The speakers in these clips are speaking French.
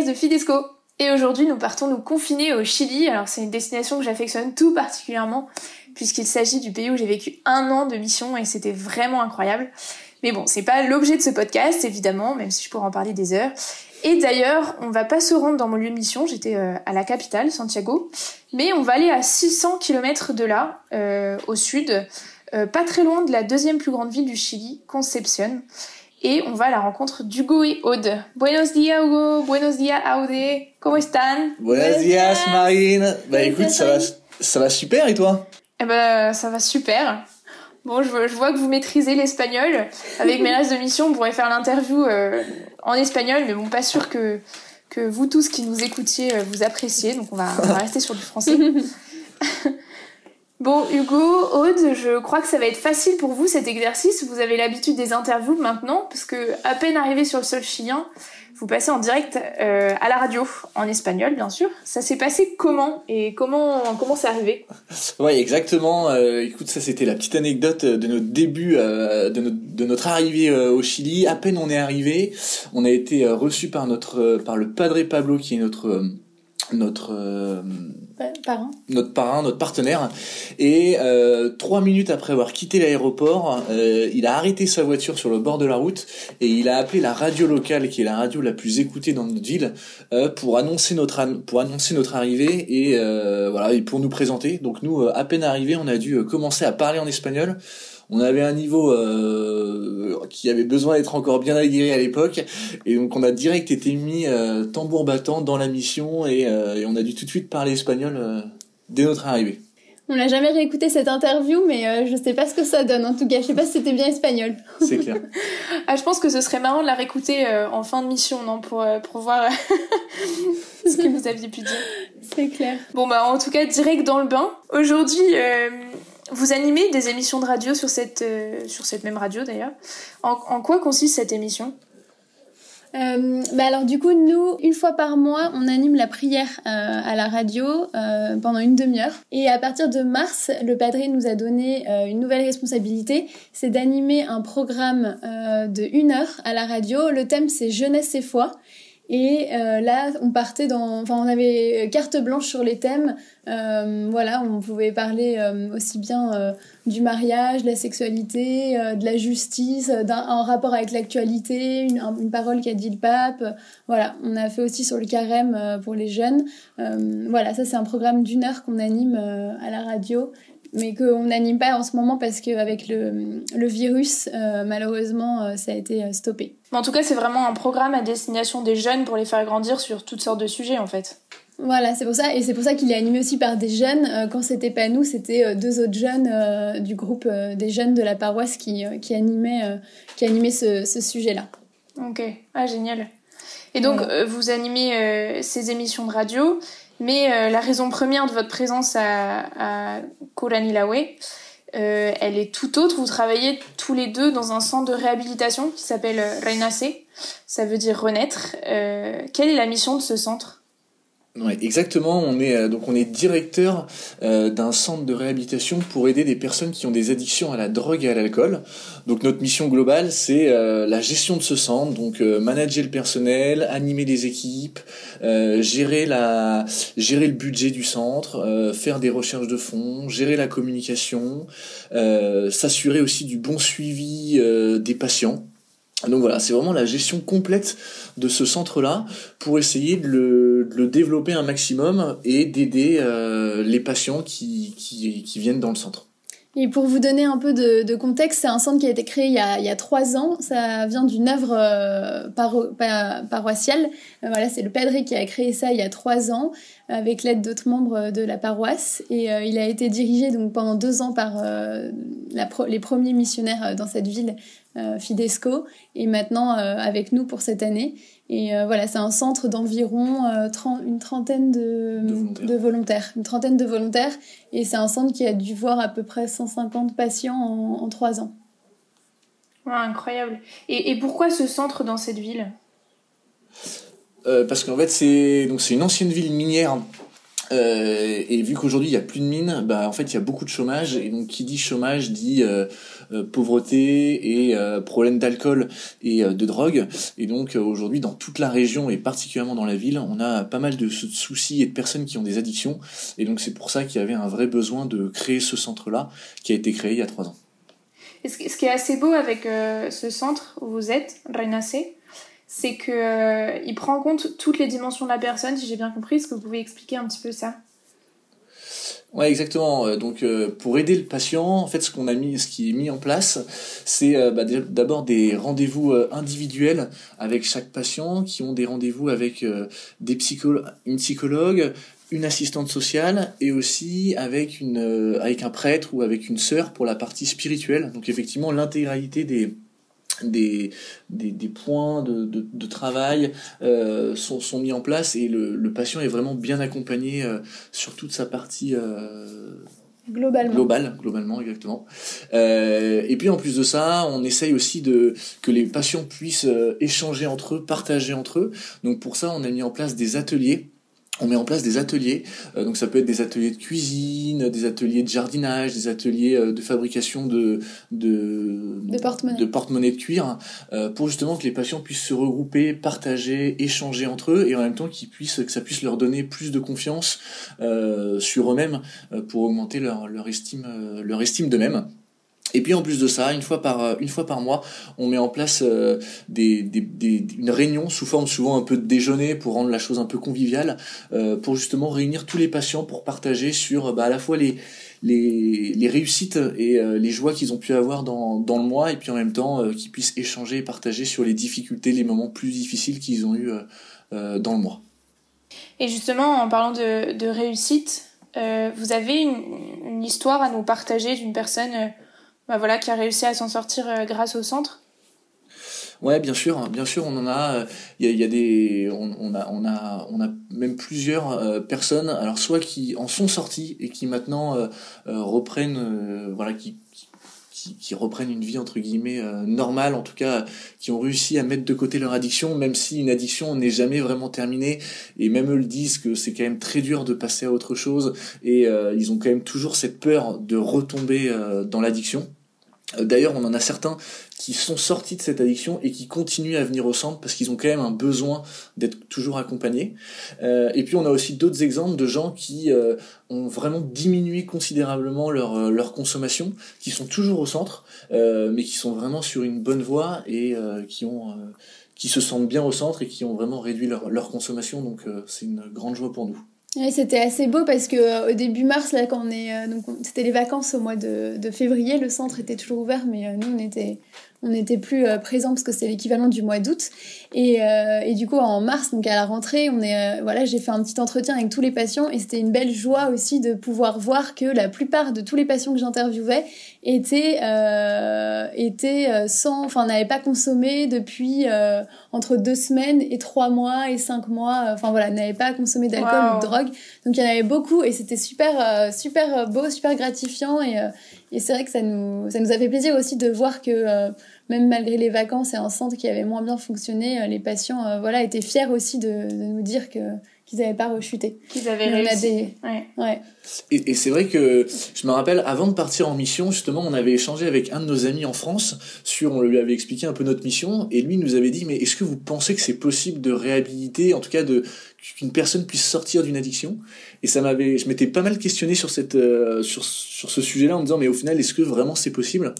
de Fidesco. Et aujourd'hui, nous partons nous confiner au Chili. Alors, c'est une destination que j'affectionne tout particulièrement, puisqu'il s'agit du pays où j'ai vécu un an de mission et c'était vraiment incroyable. Mais bon, c'est pas l'objet de ce podcast, évidemment, même si je pourrais en parler des heures. Et d'ailleurs, on va pas se rendre dans mon lieu de mission, j'étais euh, à la capitale, Santiago, mais on va aller à 600 km de là, euh, au sud, euh, pas très loin de la deuxième plus grande ville du Chili, Concepción. Et on va à la rencontre d'Hugo et Aude. Buenos días Hugo, buenos días Aude, ¿cómo están? Buenos días Marine. Bah écoute, ça va, ça va super et toi? Eh ben, ça va super. Bon, je, je vois que vous maîtrisez l'espagnol. Avec mes restes de mission, on pourrait faire l'interview euh, en espagnol, mais bon, pas sûr que, que vous tous qui nous écoutiez euh, vous appréciez, donc on va, on va rester sur du français. Bon, Hugo, Aude, je crois que ça va être facile pour vous cet exercice. Vous avez l'habitude des interviews maintenant, parce que à peine arrivé sur le sol chilien, vous passez en direct euh, à la radio, en espagnol bien sûr. Ça s'est passé comment et comment comment c'est arrivé? Ouais, exactement. Euh, écoute, ça c'était la petite anecdote de notre début, euh, de, notre, de notre arrivée euh, au Chili. À peine on est arrivé, on a été euh, reçu par notre par le Padre Pablo qui est notre euh, notre euh, parrain. notre parrain, notre partenaire. Et euh, trois minutes après avoir quitté l'aéroport, euh, il a arrêté sa voiture sur le bord de la route et il a appelé la radio locale, qui est la radio la plus écoutée dans notre ville, euh, pour annoncer notre an- pour annoncer notre arrivée et euh, voilà et pour nous présenter. Donc nous, euh, à peine arrivés, on a dû commencer à parler en espagnol. On avait un niveau euh, qui avait besoin d'être encore bien aguerri à l'époque, et donc on a direct été mis euh, tambour battant dans la mission, et, euh, et on a dû tout de suite parler espagnol euh, dès notre arrivée. On n'a jamais réécouté cette interview, mais euh, je sais pas ce que ça donne. En tout cas, je sais pas si c'était bien espagnol. C'est clair. Ah, je pense que ce serait marrant de la réécouter euh, en fin de mission, non, pour euh, pour voir ce que vous aviez pu dire. C'est clair. Bon bah en tout cas direct dans le bain. Aujourd'hui, euh, vous animez des émissions de radio sur cette euh, même radio d'ailleurs. En, quoi consiste cette émission? Euh, bah alors du coup, nous, une fois par mois, on anime la prière euh, à la radio pendant une demi-heure. Et à partir de mars, le padré nous a donné une nouvelle responsabilité, c'est d'animer un programme de une heure à la radio. Le thème c'est jeunesse et foi. Et euh, là, on partait dans, enfin, on avait carte blanche sur les thèmes. Euh, voilà, on pouvait parler euh, aussi bien euh, du mariage, de la sexualité, euh, de la justice, euh, d'un en rapport avec l'actualité, une, un- une parole qu'a dit le pape. Voilà, on a fait aussi sur le carême euh, pour les jeunes. Euh, voilà, ça c'est un programme d'une heure qu'on anime euh, à la radio, mais qu'on n'anime pas en ce moment parce qu'avec le, le virus, euh, malheureusement, euh, ça a été euh, stoppé. Mais en tout cas, c'est vraiment un programme à destination des jeunes pour les faire grandir sur toutes sortes de sujets en fait. Voilà, c'est pour ça, et c'est pour ça qu'il est animé aussi par des jeunes. Quand c'était pas nous, c'était deux autres jeunes euh, du groupe euh, des jeunes de la paroisse qui, qui animaient, qui animaient ce, ce sujet-là. Ok, ah génial. Et donc Ouais. vous animez ces émissions de radio, mais euh, la raison première de votre présence à, à Kuranilawe, euh, elle est tout autre. Vous travaillez tous les deux dans un centre de réhabilitation qui s'appelle euh, Renace. Ça veut dire renaître. Quelle est la mission de ce centre? Ouais, exactement. On est euh, donc on est directeur euh, d'un centre de réhabilitation pour aider des personnes qui ont des addictions à la drogue et à l'alcool. Donc notre mission globale, c'est euh, la gestion de ce centre, donc euh, manager le personnel, animer les équipes, gérer la gérer le budget du centre, faire des recherches de fonds, gérer la communication, s'assurer aussi du bon suivi des patients. Donc voilà, c'est vraiment la gestion complète de ce centre-là pour essayer de le, développer un maximum et d'aider euh, les patients qui viennent dans le centre. Et pour vous donner un peu de, contexte, c'est un centre qui a été créé il y a, trois ans. Ça vient d'une œuvre euh, paro- pa- paroissiale. Euh, voilà, c'est le padré qui a créé ça il y a trois ans avec l'aide d'autres membres de la paroisse. Et euh, il a été dirigé donc pendant deux ans par les premiers missionnaires dans cette ville, Fidesco, et maintenant avec nous pour cette année. Et euh, voilà, c'est un centre d'environ euh, une trentaine de, De volontaires. de volontaires, une trentaine de volontaires. Et c'est un centre qui a dû voir à peu près 150 patients en, en 3 ans. Ouais, Incroyable. Et, et pourquoi ce centre dans cette ville? Euh, parce qu'en fait, c'est donc c'est une ancienne ville minière Euh, et vu qu'aujourd'hui il y a plus de mines, bah en fait il y a beaucoup de chômage et donc qui dit chômage dit euh, euh, pauvreté et problème d'alcool et de drogue. Et donc aujourd'hui dans toute la région et particulièrement dans la ville, on a pas mal de soucis et de personnes qui ont des addictions. Et donc c'est pour ça qu'il y avait un vrai besoin de créer ce centre-là qui a été créé il y a trois ans. ce qui est assez beau avec ce centre où vous êtes, Renace, c'est que euh, il prend en compte toutes les dimensions de la personne, si j'ai bien compris. Est-ce que vous pouvez expliquer un petit peu ça? Ouais, exactement. Euh, donc, euh, pour aider le patient, en fait, ce qu'on a mis, ce qui est mis en place, c'est bah, d'abord des rendez-vous individuels avec chaque patient, qui ont des rendez-vous avec des une psychologue, une assistante sociale et aussi avec une avec un prêtre ou avec une sœur pour la partie spirituelle. Donc, effectivement, l'intégralité des des, des, des, points de, de, de travail euh, sont, sont, mis en place et le, le, patient est vraiment bien accompagné euh, sur toute sa partie euh, globalement. globale, globalement exactement. Euh, et puis en plus de ça, on essaye aussi de que les patients puissent euh, échanger entre eux, partager entre eux. Donc pour ça, on a mis en place des ateliers on met en place des ateliers, euh, donc ça peut être des ateliers de cuisine, des ateliers de jardinage, des ateliers euh, de fabrication de de, de porte-monnaie de, cuir, euh, pour justement que les patients puissent se regrouper, partager, échanger entre eux, et en même temps qu'ils puissent que ça puisse leur donner plus de confiance sur eux-mêmes pour augmenter leur leur estime leur estime d'eux-mêmes. Et puis en plus de ça, une fois par une fois par mois, on met en place euh, des, une réunion sous forme souvent un peu de déjeuner pour rendre la chose un peu conviviale, euh, pour justement réunir tous les patients pour partager sur bah, à la fois les les, les réussites et euh, les joies qu'ils ont pu avoir dans, dans le mois, et puis en même temps qu'ils puissent échanger et partager sur les difficultés, les moments plus difficiles qu'ils ont eu dans le mois. Et justement, en parlant de, de réussite, vous avez une, histoire à nous partager d'une personne bah voilà, qui a réussi à s'en sortir euh, grâce au centre Ouais, bien sûr, hein, bien sûr, on en a. Il a, y a, des, on, a, on a, on a même plusieurs euh, personnes. Alors soit qui en sont sorties et qui maintenant euh, reprennent, voilà, qui, qui, reprennent une vie entre guillemets normale, en tout cas, qui ont réussi à mettre de côté leur addiction, même si une addiction n'est jamais vraiment terminée. Et même eux le disent que c'est quand même très dur de passer à autre chose. Et ils ont quand même toujours cette peur de retomber dans l'addiction. Euh, d'ailleurs, on en a certains qui sont sortis de cette addiction et qui continuent à venir au centre parce qu'ils ont quand même un besoin d'être toujours accompagnés. Euh, et puis on a aussi d'autres exemples de gens qui euh, ont vraiment diminué considérablement leur, leur consommation, qui sont toujours au centre, mais qui sont vraiment sur une bonne voie et qui se sentent bien au centre et qui ont vraiment réduit leur, leur consommation. Donc c'est une grande joie pour nous. Ouais, c'était assez beau parce que euh, au début mars, là, quand on est, euh, donc c'était les vacances au mois de, février, le centre était toujours ouvert, mais euh, nous on était, on n'était plus présents parce que c'est l'équivalent du mois d'août. Et, et, du coup en mars, donc à la rentrée, on est, voilà, j'ai fait un petit entretien avec tous les patients et c'était une belle joie aussi de pouvoir voir que la plupart de tous les patients que j'interviewais étaient, étaient sans, enfin n'avaient pas consommé depuis entre deux semaines et trois mois et cinq mois, enfin voilà, n'avaient pas consommé d'alcool ou de drogue donc il y en avait beaucoup et c'était super, euh, super beau, super gratifiant. Et, euh, et c'est vrai que ça nous, ça a fait plaisir aussi de voir que euh, même malgré les vacances et un centre qui avait moins bien fonctionné, les patients voilà, étaient fiers aussi de nous dire que qu'ils n'avaient pas rechuté. Qu'ils avaient réussi. Ouais. ouais. Et, et c'est vrai que je me rappelle, avant de partir en mission, justement, on avait échangé avec un de nos amis en France sur, on lui avait expliqué un peu notre mission, et lui nous avait dit, mais est-ce que vous pensez que c'est possible de réhabiliter, en tout cas de qu'une personne puisse sortir d'une addiction? Et ça m'avait, je m'étais pas mal questionné sur cette, euh, sur, sur ce sujet-là en me disant, mais au final, est-ce que vraiment c'est possible?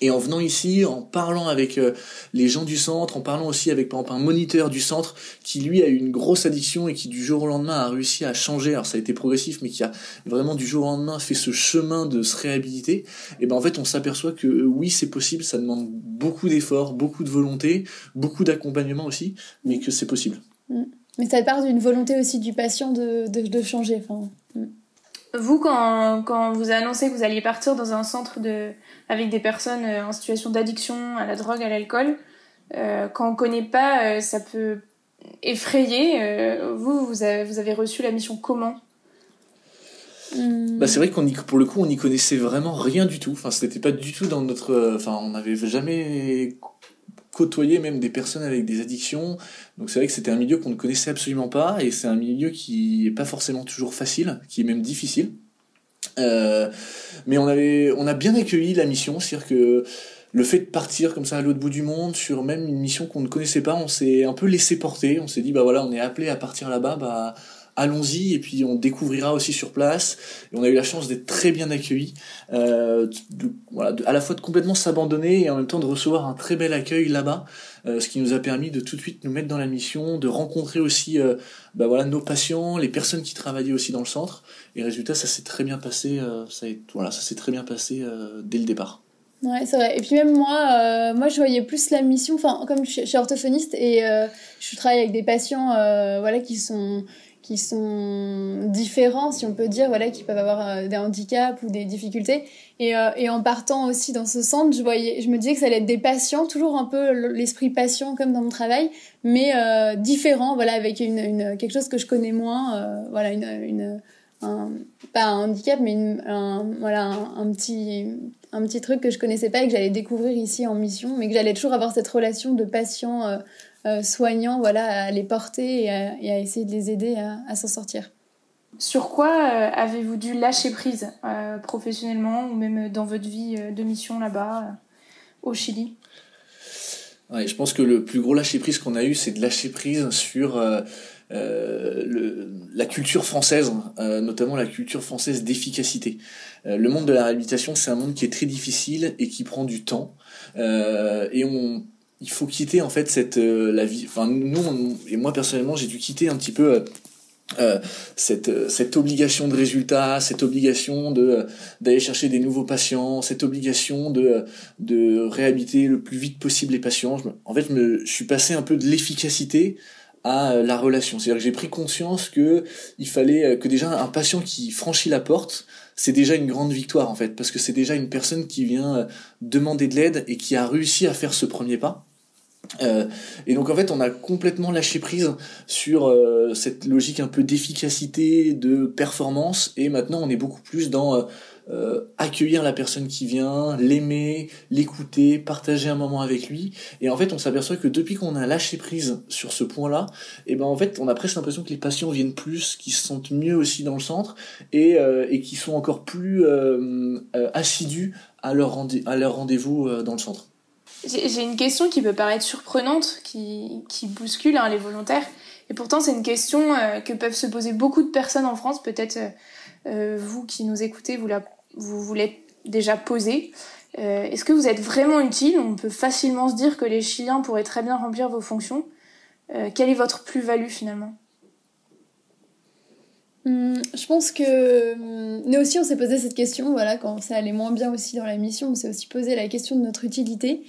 Et en venant ici, en parlant avec euh, les gens du centre, en parlant aussi avec par exemple un moniteur du centre qui lui a eu une grosse addiction et qui du jour au lendemain a réussi à changer, alors ça a été progressif, mais qui a vraiment du jour au lendemain fait ce chemin de se réhabiliter, et ben en fait on s'aperçoit que euh, oui c'est possible, ça demande beaucoup d'efforts, beaucoup de volonté, beaucoup d'accompagnement aussi, mais que c'est possible. Mm. Mais ça part d'une volonté aussi du patient de, de, changer. Enfin. Vous, quand, quand vous annoncé que vous alliez partir dans un centre de, avec des personnes euh, en situation d'addiction à la drogue, à l'alcool, euh, quand on connaît pas, euh, ça peut effrayer. Euh, vous, vous avez, vous avez reçu la mission comment? Bah c'est vrai qu'on pour le coup on n'y connaissait vraiment rien du tout enfin c'était pas du tout dans notre enfin on n'avait jamais côtoyer même des personnes avec des addictions. Donc c'est vrai que c'était un milieu qu'on ne connaissait absolument pas et c'est un milieu qui est pas forcément toujours facile, qui est même difficile. Euh, mais on a bien accueilli la mission, c'est-à-dire que le fait de partir comme ça à l'autre bout du monde sur même une mission qu'on ne connaissait pas, on s'est un peu laissé porter. On s'est dit bah voilà, on est appelé à partir là-bas, bah allons-y et puis on découvrira aussi sur place. On a eu la chance d'être très bien accueillis, euh, à la fois de complètement s'abandonner et en même temps de recevoir un très bel accueil là-bas, euh, ce qui nous a permis de tout de suite nous mettre dans la mission, de rencontrer aussi euh, bah voilà nos patients, les personnes qui travaillaient aussi dans le centre. Et résultat, ça s'est très bien passé. Ça, voilà, ça s'est très bien passé dès le départ. Ouais, c'est vrai. Et puis même moi, moi je voyais plus la mission, enfin comme je, suis orthophoniste et je travaille avec des patients voilà qui sont qui sont différents, si on peut dire, voilà, qui peuvent avoir euh, des handicaps ou des difficultés. Et, euh, et, en partant aussi dans ce centre, je voyais, je me disais que ça allait être des patients, toujours un peu l'esprit patient comme dans mon travail, mais euh, différents, voilà, avec une, quelque chose que je connais moins, euh, voilà, une, un, pas un handicap, mais une, un, voilà, un, petit, un petit truc que je connaissais pas et que j'allais découvrir ici en mission, mais que j'allais toujours avoir cette relation de patient euh, soignants voilà, à les porter et à, essayer de les aider à, s'en sortir. Sur quoi euh, avez-vous dû lâcher prise euh, professionnellement ou même dans votre vie de mission là-bas au Chili? Ouais, Je pense que le plus gros lâcher prise qu'on a eu, c'est de lâcher prise sur le, la culture française, notamment la culture française d'efficacité. le monde de la réhabilitation, c'est un monde qui est très difficile et qui prend du temps. et on il faut quitter en fait cette euh, la vie. Enfin nous et moi personnellement j'ai dû quitter un petit peu euh, euh cette obligation de résultat cette obligation d'aller chercher des nouveaux patients cette obligation de réhabiliter le plus vite possible les patients. En fait je, je suis passé un peu de l'efficacité à la relation. C'est-à-dire que j'ai pris conscience que il fallait que déjà un patient qui franchit la porte c'est déjà une grande victoire en fait parce que c'est déjà une personne qui vient demander de l'aide et qui a réussi à faire ce premier pas. Euh, et donc en fait on a complètement lâché prise sur euh, cette logique un peu d'efficacité, de performance et maintenant on est beaucoup plus dans euh, euh accueillir la personne qui vient, l'aimer, l'écouter, partager un moment avec lui et en fait on s'aperçoit que depuis qu'on a lâché prise sur ce point-là, et eh ben en fait on a presque l'impression que les patients viennent plus, qu'ils se sentent mieux aussi dans le centre et, euh, et qui sont encore plus assidus à leur, rendez- à leur rendez-vous dans le centre. J'ai une question qui peut paraître surprenante, qui, qui bouscule hein, les volontaires. Et pourtant, c'est une question euh, que peuvent se poser beaucoup de personnes en France. Peut-être euh, euh vous qui nous écoutez, vous, la, vous, l'êtes déjà posée. Euh, Est-ce que vous êtes vraiment utile? On peut facilement se dire que les Chiliens pourraient très bien remplir vos fonctions. Euh, quelle est votre plus-value finalement? Hum, je pense que hum, nous aussi on s'est posé cette question, voilà, quand ça allait moins bien aussi dans la mission, on s'est aussi posé la question de notre utilité.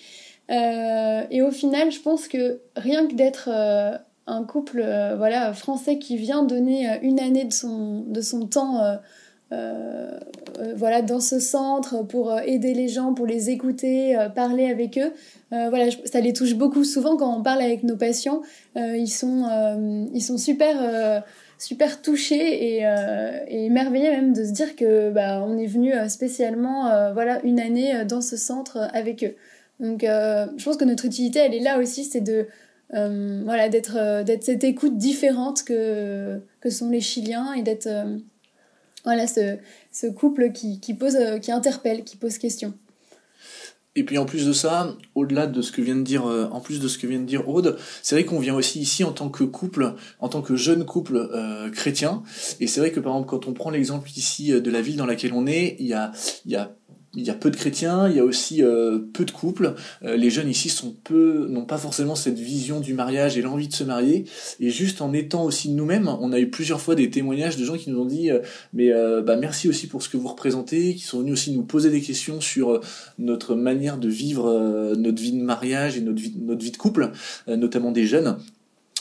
Euh, et au final, je pense que rien que d'être euh, un couple voilà, français qui vient donner une année de son, de son temps voilà, dans ce centre pour aider les gens, pour les écouter, parler avec eux, voilà, ça les touche beaucoup. Souvent, quand on parle avec nos patients, ils, sont, ils sont super super touchés et, euh, et même de se dire que bah, on est venu spécialement voilà une année dans ce centre avec eux. Donc, euh, je pense que notre utilité, elle est là aussi, c'est de euh, voilà d'être euh, d'être cette écoute différente que que sont les Chiliens et d'être voilà ce, couple qui, qui interpelle, qui pose question. Et puis en plus de ça, au-delà de ce que vient de dire, en plus de ce que vient de dire Aude, c'est vrai qu'on vient aussi ici en tant que couple, en tant que jeune couple euh, chrétien. Et c'est vrai que par exemple, quand on prend l'exemple ici de la ville dans laquelle on est, il y a, il y a il y a peu de chrétiens, il y a aussi euh, peu de couples. Euh, les jeunes ici sont peu, n'ont pas forcément cette vision du mariage et l'envie de se marier. Et juste en étant aussi nous-mêmes, on a eu plusieurs fois des témoignages de gens qui nous ont dit, euh, mais bah merci aussi pour ce que vous représentez, qui sont venus aussi nous poser des questions sur notre manière de vivre notre vie de mariage et notre vie, notre vie de couple, notamment des jeunes.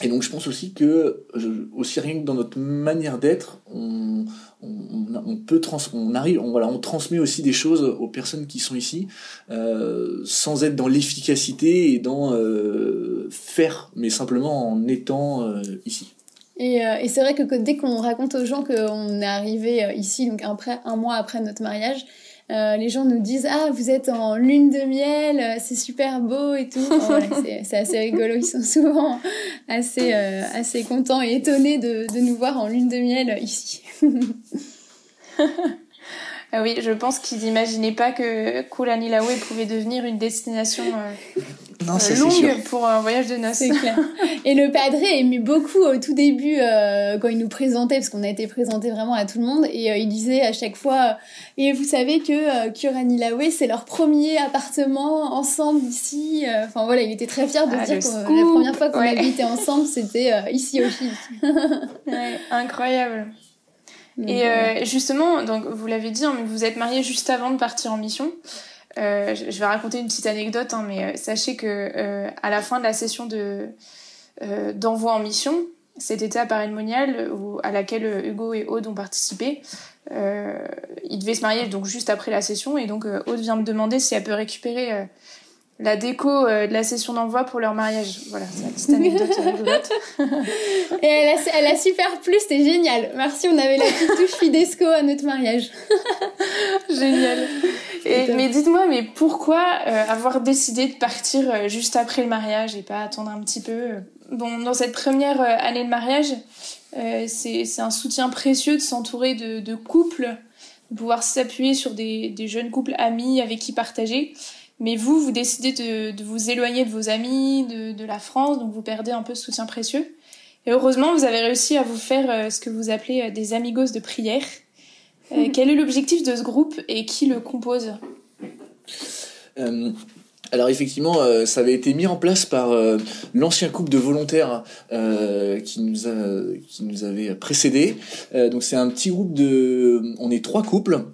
Et donc je pense aussi que, aussi rien que dans notre manière d'être, on, on, arrive, voilà, on transmet aussi des choses aux personnes qui sont ici, euh, sans être dans l'efficacité et dans euh, faire, mais simplement en étant euh, ici. Et, et c'est vrai que, dès qu'on raconte aux gens qu'on est arrivé ici, donc après, un mois après notre mariage, les gens nous disent ah vous êtes en lune de miel, c'est super beau et tout. c'est assez rigolo. Ils sont souvent assez assez contents et étonnés de, de nous voir en lune de miel ici. Ah oui, je pense qu'ils n'imaginaient pas que Kulanilawe pouvait devenir une destination euh, euh, longue pour un voyage de noces. C'est clair. Et le padré aimait beaucoup au tout début euh, quand il nous présentait, parce qu'on a été présenté vraiment à tout le monde, et il disait à chaque fois, et vous savez que Kuranilawe, c'est leur premier appartement ensemble ici. Enfin voilà, il était très fier de ah, dire que la première fois qu'on habitait ensemble, c'était ici au Chili. ouais, incroyable et euh, justement, donc vous l'avez dit, hein, mais vous êtes mariés juste avant de partir en mission. Euh, je vais raconter une petite anecdote, hein, mais euh, sachez que euh, à la fin de la session de d'envoi en mission, cet été à Paris Monial, à laquelle Hugo et Aude ont participé, ils devaient se marier donc juste après la session, et donc Aude vient me demander si elle peut récupérer la déco euh, de la session d'envoi pour leur mariage. Voilà, c'est une petite anecdote Et elle a, elle a super plu, c'était génial. Merci, on avait la petite touche Fidesco à notre mariage. génial. Et, mais dites-moi, mais pourquoi euh, avoir décidé de partir euh, juste après le mariage et pas attendre un petit peu Bon, dans cette première année de mariage, c'est un soutien précieux de s'entourer de, de, couples, de pouvoir s'appuyer sur des, des jeunes couples amis avec qui partager. Mais vous, vous décidez de, de vous éloigner de vos amis, de, de, la France, donc vous perdez un peu ce soutien précieux. Et heureusement, vous avez réussi à vous faire euh, ce que vous appelez euh, des amigos de prière. Euh, quel est l'objectif de ce groupe et qui le compose? Alors effectivement, ça avait été mis en place par l'ancien couple de volontaires qui nous a qui nous avait précédé. donc c'est un petit groupe de, on est trois couples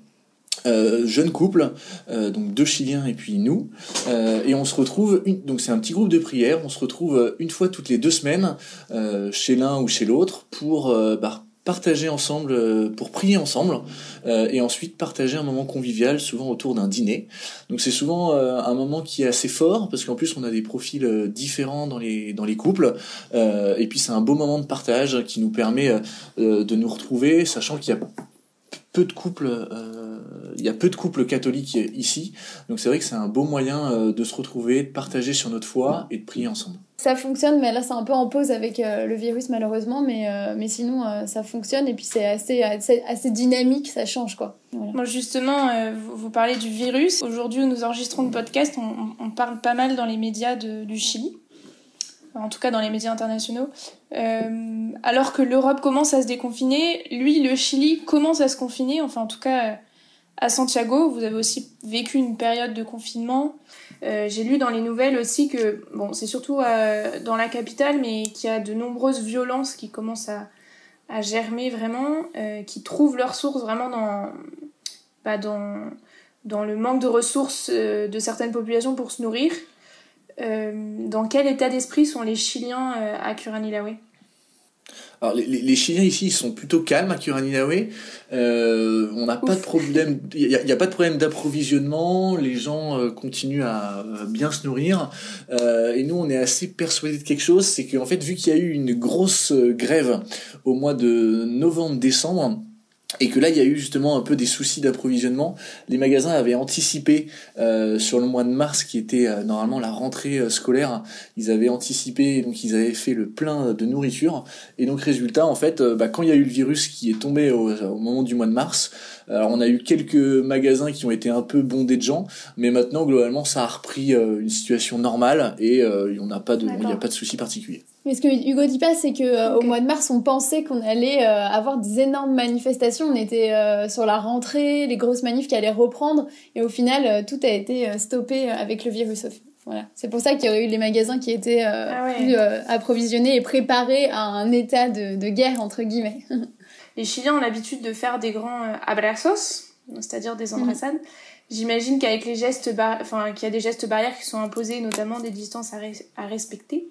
euh, jeune couple, euh, donc deux Chiliens et puis nous, euh, et on se retrouve, une, donc c'est un petit groupe de prière, on se retrouve une fois toutes les deux semaines chez l'un ou chez l'autre pour bah, partager ensemble, pour prier ensemble, et ensuite partager un moment convivial, souvent autour d'un dîner. Donc c'est souvent un moment qui est assez fort parce qu'en plus on a des profils différents dans les dans les couples, et puis c'est un beau moment de partage qui nous permet de nous retrouver, sachant qu'il y a peu de couples, euh, il y a peu de couples catholiques ici, donc c'est vrai que c'est un beau moyen euh, de se retrouver, de partager sur notre foi et de prier ensemble. Ça fonctionne, mais là c'est un peu en pause avec euh, le virus malheureusement, mais, mais sinon ça fonctionne et puis c'est assez, assez, dynamique, ça change quoi. Voilà. justement, vous, vous, parlez du virus. Aujourd'hui où nous enregistrons le podcast, on, on, parle pas mal dans les médias de, du Chili en tout cas dans les médias internationaux. Euh, alors que l'Europe commence à se déconfiner, lui, le Chili commence à se confiner, enfin en tout cas à Santiago, vous avez aussi vécu une période de confinement. Euh, J'ai lu dans les nouvelles aussi que, bon, c'est surtout euh, dans la capitale, mais qu'il y a de nombreuses violences qui commencent à, germer vraiment, euh, qui trouvent leur source vraiment dans, bah, dans, dans le manque de ressources euh, de certaines populations pour se nourrir. Euh, dans quel état d'esprit sont les Chiliens euh, à Curanilawe alors les, les, Chiliens ici ils sont plutôt calmes à Curanilawe. Euh, on n'a pas de problème, il n'y a, pas de problème d'approvisionnement. Les gens euh, continuent à, bien se nourrir. Et nous on est assez persuadés de quelque chose, c'est qu'en fait vu qu'il y a eu une grosse grève au mois de novembre-décembre, et que là il y a eu justement un peu des soucis d'approvisionnement. Les magasins avaient anticipé euh, sur le mois de mars qui était euh, normalement la rentrée euh, scolaire, ils avaient anticipé donc ils avaient fait le plein de nourriture et donc résultat en fait bah, quand il y a eu le virus qui est tombé au, au moment du mois de mars, alors on a eu quelques magasins qui ont été un peu bondés de gens, mais maintenant globalement ça a repris une situation normale et on n'a pas de il n'y a pas de soucis particuliers. Mais ce que Hugo dit pas, c'est que euh, au mois de mars, on pensait qu'on allait euh, avoir des énormes manifestations. On était euh, sur la rentrée, les grosses manifs qui allaient reprendre, et au final, tout a été stoppé avec le virus. Voilà. C'est pour ça qu'il y aurait eu les magasins qui étaient ah approvisionnés et préparés à un état de, de guerre entre guillemets. les Chiliens ont l'habitude de faire des grands abrazos, c'est-à-dire des mhm. embrassades. J'imagine qu'avec les gestes, enfin, qu'il y a des gestes barrières qui sont imposés, notamment des distances à, à respecter.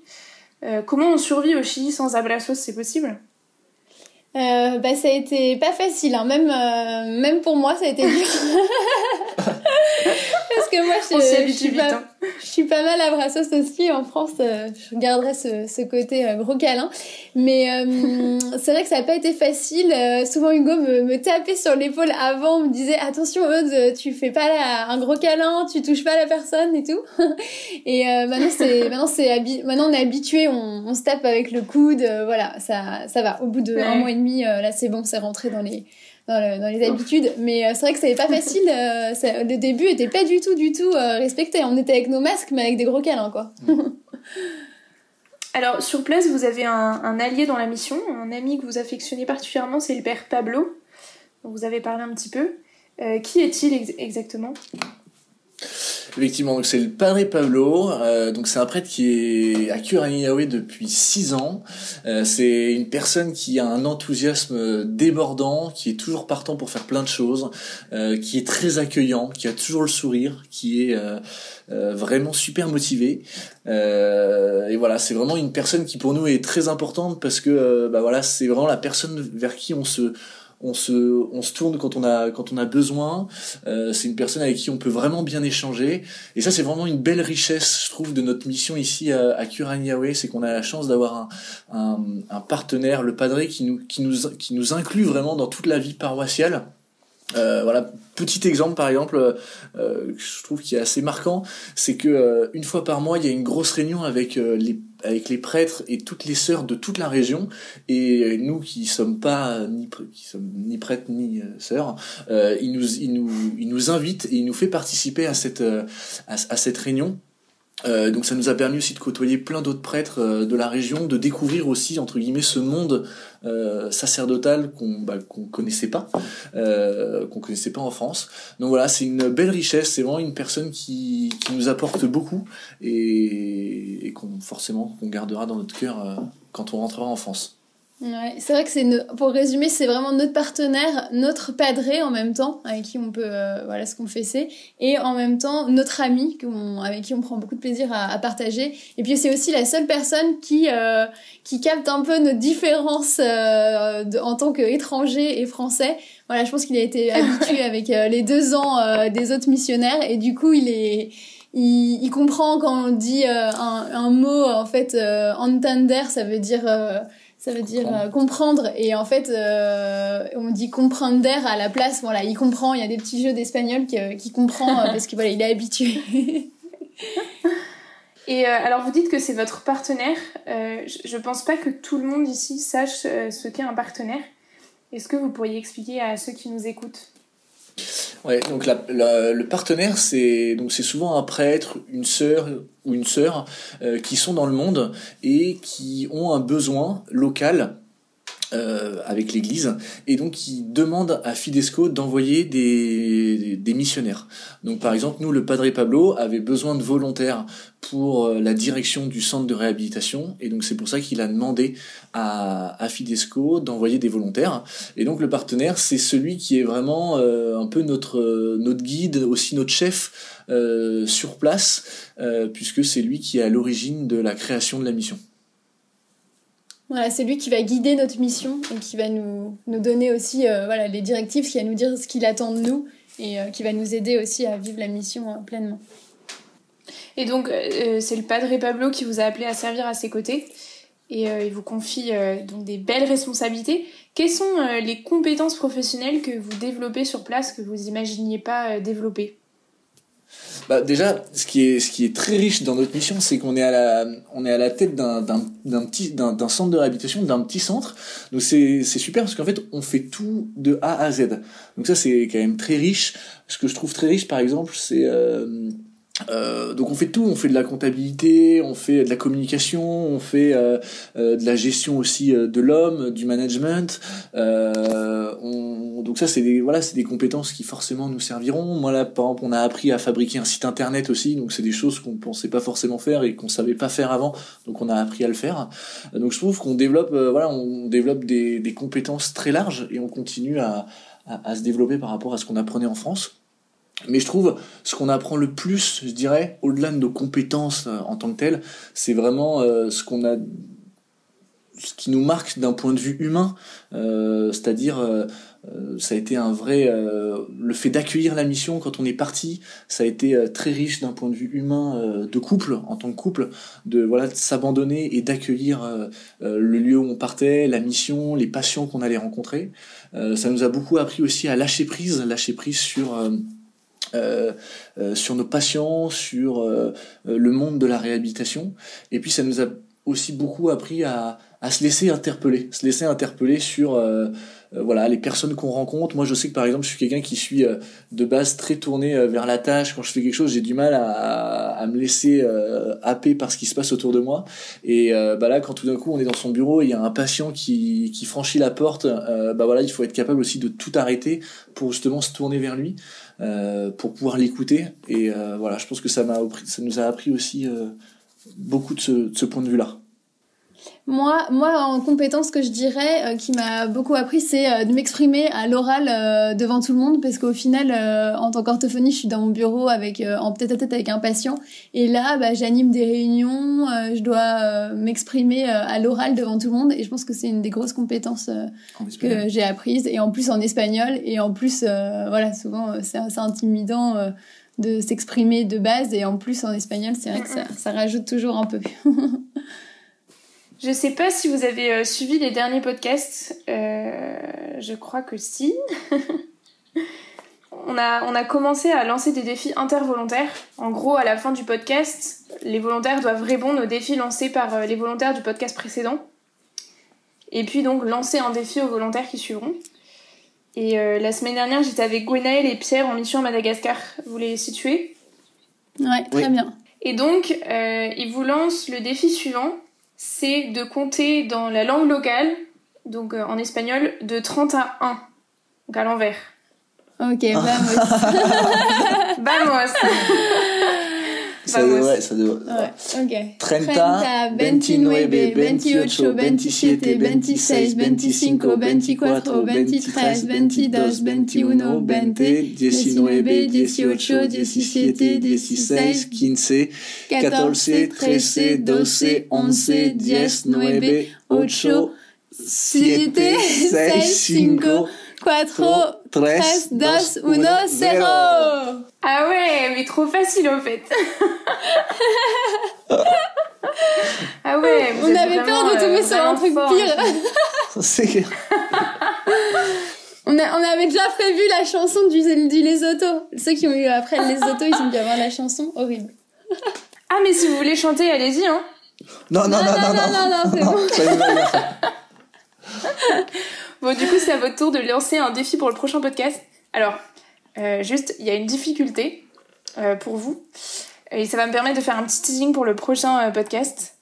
Euh, comment on survit au Chili sans abrazos C'est possible? Euh, bah ça a été pas facile hein. même euh, même pour moi ça a été dur parce que moi je, je suis pas hein. je suis pas mal à Brassos aussi. En France, euh, je garderai ce, ce côté euh, gros câlin. Mais euh, c'est vrai que ça n'a pas été facile. souvent, Hugo me, me tapait sur l'épaule avant, me disait attention, Aude, tu fais pas un gros câlin, tu touches pas la personne et tout. et maintenant, c'est maintenant c'est maintenant on est habitué, on, on, se tape avec le coude. voilà, ça ça va. Au bout de un mois et demi, là, c'est bon, c'est rentré dans les dans, les habitudes. Mais euh, c'est vrai que c'était pas facile. Euh, le début était pas du tout, du tout euh, respecté. On était avec nos masques, mais avec des gros câlins, quoi. Alors, sur place, vous avez un, allié dans la mission, un ami que vous affectionnez particulièrement, c'est le père Pablo, dont vous avez parlé un petit peu. qui est-il exactement? Effectivement, donc c'est le Padre Pablo. Euh, donc c'est un prêtre qui est à Kuraniawe depuis six ans. Euh, c'est une personne qui a un enthousiasme débordant, qui est toujours partant pour faire plein de choses, euh, qui est très accueillant, qui a toujours le sourire, qui est vraiment super motivé. et voilà, c'est vraiment une personne qui pour nous est très importante parce que bah voilà, c'est vraiment la personne vers qui on se on se, on se tourne quand on a, quand on a besoin. Euh, c'est une personne avec qui on peut vraiment bien échanger. Et ça, c'est vraiment une belle richesse, je trouve, de notre mission ici à, à c'est qu'on a la chance d'avoir un, un, un, partenaire, le Padre, qui nous, qui nous, qui nous inclut vraiment dans toute la vie paroissiale. Euh, voilà, petit exemple par exemple, euh, je trouve qui est assez marquant, c'est que euh, une fois par mois il y a une grosse réunion avec euh, les avec les prêtres et toutes les sœurs de toute la région. Et nous qui sommes pas ni qui sommes ni prêtres ni sœurs, il nous il nous il nous invite et il nous fait participer à cette à cette réunion euh, donc ça nous a permis aussi de côtoyer plein d'autres prêtres euh, de la région, de découvrir aussi entre guillemets ce monde euh, sacerdotal qu'on bah, qu'on connaissait pas, qu'on connaissait pas en France. Donc voilà, c'est une belle richesse, c'est vraiment une personne qui, qui nous apporte beaucoup et, et qu'on forcément qu'on gardera dans notre cœur quand on rentrera en France. Ouais, c'est vrai que c'est pour résumer, c'est vraiment notre partenaire, notre padré en même temps, avec qui on peut euh, voilà se confesser, et en même temps notre ami avec qui on prend beaucoup de plaisir à, à partager. Et puis c'est aussi la seule personne qui euh, qui capte un peu nos différences euh, en tant qu'étranger et français. Voilà, je pense qu'il a été habitué avec euh, les deux ans euh, des autres missionnaires, et du coup il est il, il comprend quand on dit un, un, mot en fait entender, ça veut dire ça veut dire euh, comprendre. Et en fait, euh, on dit comprendre d'air à la place. Voilà, il comprend. Il y a des petits jeux d'espagnol qui, euh, qui comprend parce que voilà, il est habitué. Et alors vous dites que c'est votre partenaire. je, je pense pas que tout le monde ici sache ce qu'est un partenaire. Est-ce que vous pourriez expliquer à ceux qui nous écoutent? Ouais, donc le partenaire, c'est donc c'est souvent un prêtre, une sœur ou une sœur euh, qui sont dans le monde et qui ont un besoin local euh, avec l'Église et donc qui demande à Fidesco d'envoyer des, missionnaires. Donc par exemple, nous, le Padre Pablo avait besoin de volontaires pour euh, la direction du centre de réhabilitation et donc c'est pour ça qu'il a demandé à, à Fidesco d'envoyer des volontaires. Et donc le partenaire, c'est celui qui est vraiment euh, un peu notre guide, aussi notre chef sur place, puisque c'est lui qui est à l'origine de la création de la mission. Voilà, c'est lui qui va guider notre mission et qui va nous, donner aussi euh, les directives, qui va nous dire ce qu'il attend de nous et euh, qui va nous aider aussi à vivre la mission euh, pleinement. Et donc, c'est le Padre Pablo qui vous a appelé à servir à ses côtés et il vous confie donc des belles responsabilités. Quelles sont les compétences professionnelles que vous développez sur place que vous n'imaginiez pas développer? Bah, déjà, ce qui est ce qui est très riche dans notre mission, c'est qu'on est à la on est à la tête d'un petit d'un centre de réhabilitation, d'un petit centre. Donc c'est c'est super parce qu'en fait on fait tout de A à Z. Donc ça c'est quand même très riche. Ce que je trouve très riche, par exemple, c'est euh, euh, donc on fait tout, on fait de la comptabilité, on fait de la communication, on fait euh, euh de la gestion aussi euh, de l'homme, du management. Euh, on, donc ça c'est des voilà c'est des compétences qui forcément nous serviront. Moi là par exemple on a appris à fabriquer un site internet aussi, donc c'est des choses qu'on pensait pas forcément faire et qu'on savait pas faire avant, donc on a appris à le faire. Donc je trouve qu'on développe voilà on développe des, des compétences très larges et on continue à, à se développer par rapport à ce qu'on apprenait en France. Mais je trouve ce qu'on apprend le plus, je dirais, au-delà de nos compétences euh, en tant que telles, c'est vraiment euh, ce qu'on a, ce qui nous marque d'un point de vue humain, euh, c'est-à-dire ça a été un vrai le fait d'accueillir la mission quand on est parti ça a été très riche d'un point de vue humain de couple en tant que couple de voilà s'abandonner et d'accueillir le lieu où on partait la mission les patients qu'on allait rencontrer. Ça nous a beaucoup appris aussi à lâcher prise lâcher prise sur euh, euh, sur nos patients, sur euh, le monde de la réhabilitation. Et puis ça nous a aussi beaucoup appris à, se laisser interpeller, se laisser interpeller sur voilà les personnes qu'on rencontre. Moi, je sais que par exemple, je suis quelqu'un qui suis de base très tourné vers la tâche. Quand je fais quelque chose, j'ai du mal à, à, me laisser happer par ce qui se passe autour de moi. Et bah là, quand tout d'un coup on est dans son bureau, et il y a un patient qui, qui franchit la porte. bah voilà, il faut être capable aussi de tout arrêter pour justement se tourner vers lui. Euh, pour pouvoir l'écouter. Et euh, voilà, je pense que ça, m'a ça nous a appris aussi euh, beaucoup de ce, de ce point de vue-là. Moi, moi, en compétence, que je dirais, euh, qui m'a beaucoup appris, c'est euh, de m'exprimer à l'oral euh, devant tout le monde, parce qu'au final, en tant qu'orthophoniste, je suis dans mon bureau avec en tête à tête avec un patient, et là, bah, j'anime des réunions, je dois m'exprimer à l'oral devant tout le monde, et je pense que c'est une des grosses compétences que j'ai apprises, et en plus en espagnol, et en plus, voilà, souvent c'est assez intimidant de s'exprimer de base, et en plus en espagnol, c'est vrai que ça, ça rajoute toujours un peu. Je sais pas si vous avez euh, suivi les derniers podcasts. Euh, je crois que si. on, a, on a commencé à lancer des défis intervolontaires. En gros, à la fin du podcast, les volontaires doivent répondre aux défis lancés par euh, les volontaires du podcast précédent. Et puis donc lancer un défi aux volontaires qui suivront. Et la semaine dernière, j'étais avec Gwenaël et Pierre en mission à Madagascar. Vous les situez? Ouais, très bien. Et donc, ils vous lancent le défi suivant c'est de compter dans la langue locale, donc euh, en espagnol, de 30 à 1, donc à l'envers. Ok, vamos. vamos. Doit, ouais, ça doit. Ouais, ok. 30, 29, 28, 27, 26, 25, 24, 23, 22, 21, 20, 19, 18, 17, 16, 15, 14, 13, 12, 11, 10, 9, 8, 7, 6, 5, 4, 3, 2, 1, 0. Ah ouais, mais trop facile en fait. ah ouais. On avait peur de tomber sur un truc pire. C'est on, a, on avait déjà prévu la chanson du, du Les Autos. Ceux qui ont eu après Les Autos, ils ont dû avoir la chanson horrible. ah mais si vous voulez chanter, allez-y hein. Non non non non non non, non, c'est bon. bon du coup c'est à votre tour de lancer un défi pour le prochain podcast. Alors euh, juste, il y a une difficulté euh, pour vous. Et ça va me permettre de faire un petit teasing pour le prochain euh, podcast.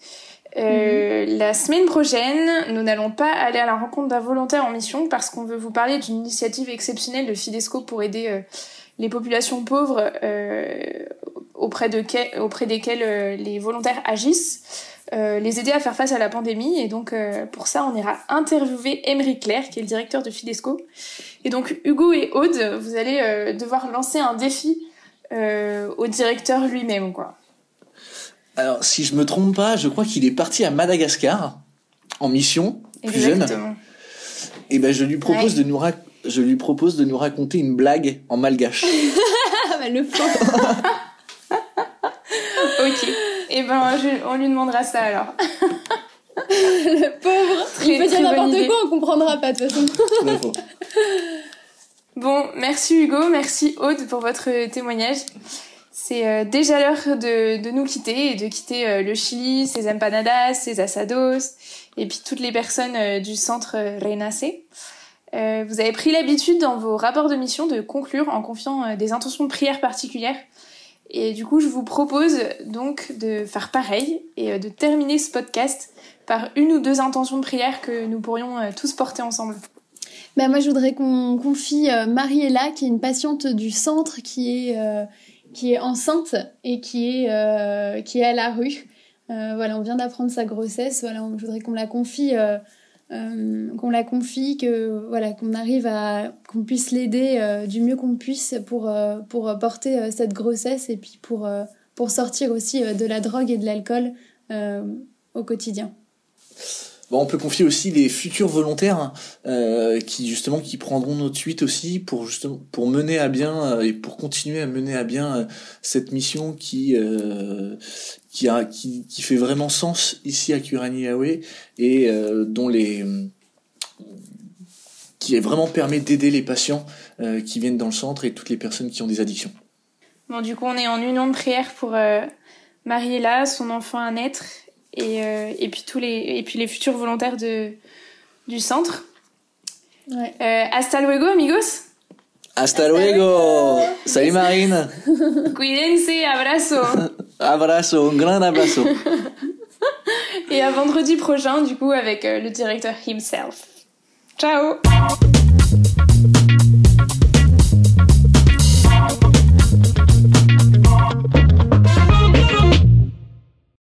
Mhm. La semaine prochaine, nous n'allons pas aller à la rencontre d'un volontaire en mission parce qu'on veut vous parler d'une initiative exceptionnelle de Fidesco pour aider les populations pauvres auprès, de auprès desquelles les volontaires agissent. Euh, les aider à faire face à la pandémie. Et donc, euh, pour ça, on ira interviewer Emery Claire, qui est le directeur de Fidesco. Et donc, Hugo et Aude, vous allez euh, devoir lancer un défi au directeur lui-même, quoi. Alors, si je me trompe pas, je crois qu'il est parti à Madagascar en mission, plus jeune. Et ben, je lui propose de nous je lui propose de nous raconter une blague en malgache. bah, le ok. Eh ben, on lui demandera ça alors. le pauvre. Très, Il peut dire n'importe quoi, on comprendra pas de toute façon. bon, merci Hugo, merci Aude pour votre témoignage. C'est euh, déjà l'heure de, de, nous quitter et de quitter euh, le Chili, ses empanadas, ses asados et puis toutes les personnes euh, du centre Renace. vous avez pris l'habitude dans vos rapports de mission de conclure en confiant des intentions de prière particulières et du coup, je vous propose donc de faire pareil et euh, de terminer ce podcast par une ou deux intentions de prière que nous pourrions euh, tous porter ensemble. Ben moi, je voudrais qu'on confie euh, Mariella, qui est une patiente du centre, qui est, qui est enceinte et qui est, qui est à la rue. voilà, on vient d'apprendre sa grossesse. Voilà, je voudrais qu'on la confie euh, qu'on la confie, que voilà, qu'on arrive à qu'on puisse l'aider euh, du mieux qu'on puisse pour euh, pour porter cette grossesse et puis pour pour sortir aussi de la drogue et de l'alcool au quotidien. On peut confier aussi les futurs volontaires euh, qui justement prendront notre suite aussi pour mener à bien euh, et pour continuer à mener à bien euh, cette mission qui qui a qui, fait vraiment sens ici à Kuraniawe et dont les qui vraiment permet d'aider les patients qui viennent dans le centre et toutes les personnes qui ont des addictions. Du coup, on est en union de prière pour Mariella, son enfant à naître, et, euh, et puis tous les et puis les futurs volontaires de du centre. Ouais. Euh, hasta luego, amigos. Hasta luego. Salut Marine. Cuídense, abrazo. Abrazo, un grand abrazo. et à vendredi prochain, du coup, avec euh, le directeur himself. Ciao.